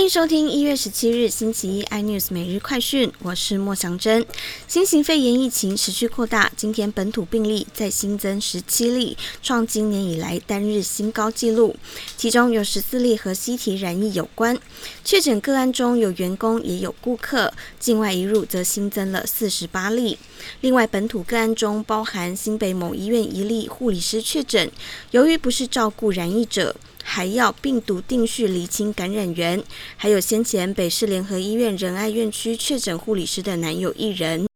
欢迎收听一月十七日星期一 iNews 每日快讯，我是莫祥珍。新型肺炎疫情持续扩大，今天本土病例再新增十七例，创今年以来单日新高纪录。其中有十四例和西体染疫有关。确诊个案中有员工也有顾客，境外一入则新增了四十八例。另外，本土个案中包含新北某医院一例护理师确诊，由于不是照顾染疫者。还要病毒定序厘清感染源，还有先前北市联合医院仁爱院区确诊护理师的男友一人。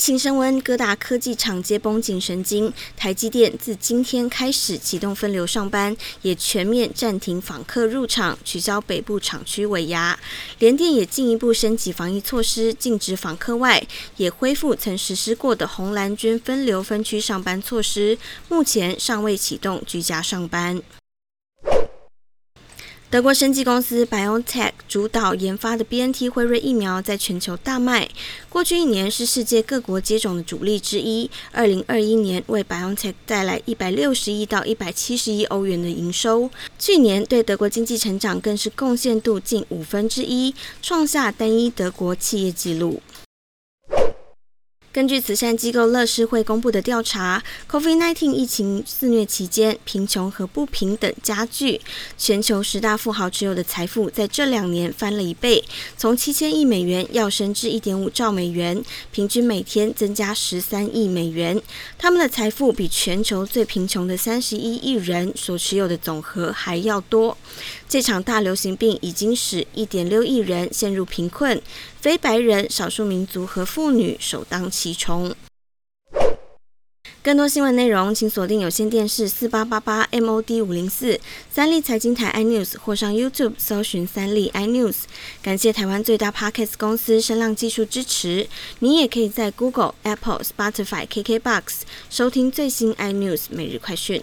疫情升温，各大科技厂皆绷紧神经。台积电自今天开始启动分流上班，也全面暂停访客入场，取消北部厂区尾牙。联电也进一步升级防疫措施，禁止访客外，也恢复曾实施过的红蓝军分流分区上班措施。目前尚未启动居家上班。德国生技公司 BioNTech 主导研发的 BNT 辉瑞疫苗在全球大卖。过去一年是世界各国接种的主力之一。二零二一年为 BioNTech 带来一百六十亿到一百七十亿欧元的营收。去年对德国经济成长更是贡献度近五分之一，创下单一德国企业纪录。根据慈善机构乐视会公布的调查，COVID-19 疫情肆虐期间，贫穷和不平等加剧。全球十大富豪持有的财富在这两年翻了一倍，从七千亿美元要升至一点五兆美元，平均每天增加十三亿美元。他们的财富比全球最贫穷的三十一亿人所持有的总和还要多。这场大流行病已经使一点六亿人陷入贫困，非白人、少数民族和妇女首当其冲。更多新闻内容，请锁定有线电视四八八八 MOD 五零四三立财经台 iNews，或上 YouTube 搜寻三立 iNews。感谢台湾最大 Podcast 公司声浪技术支持。你也可以在 Google、Apple、Spotify、KKBox 收听最新 iNews 每日快讯。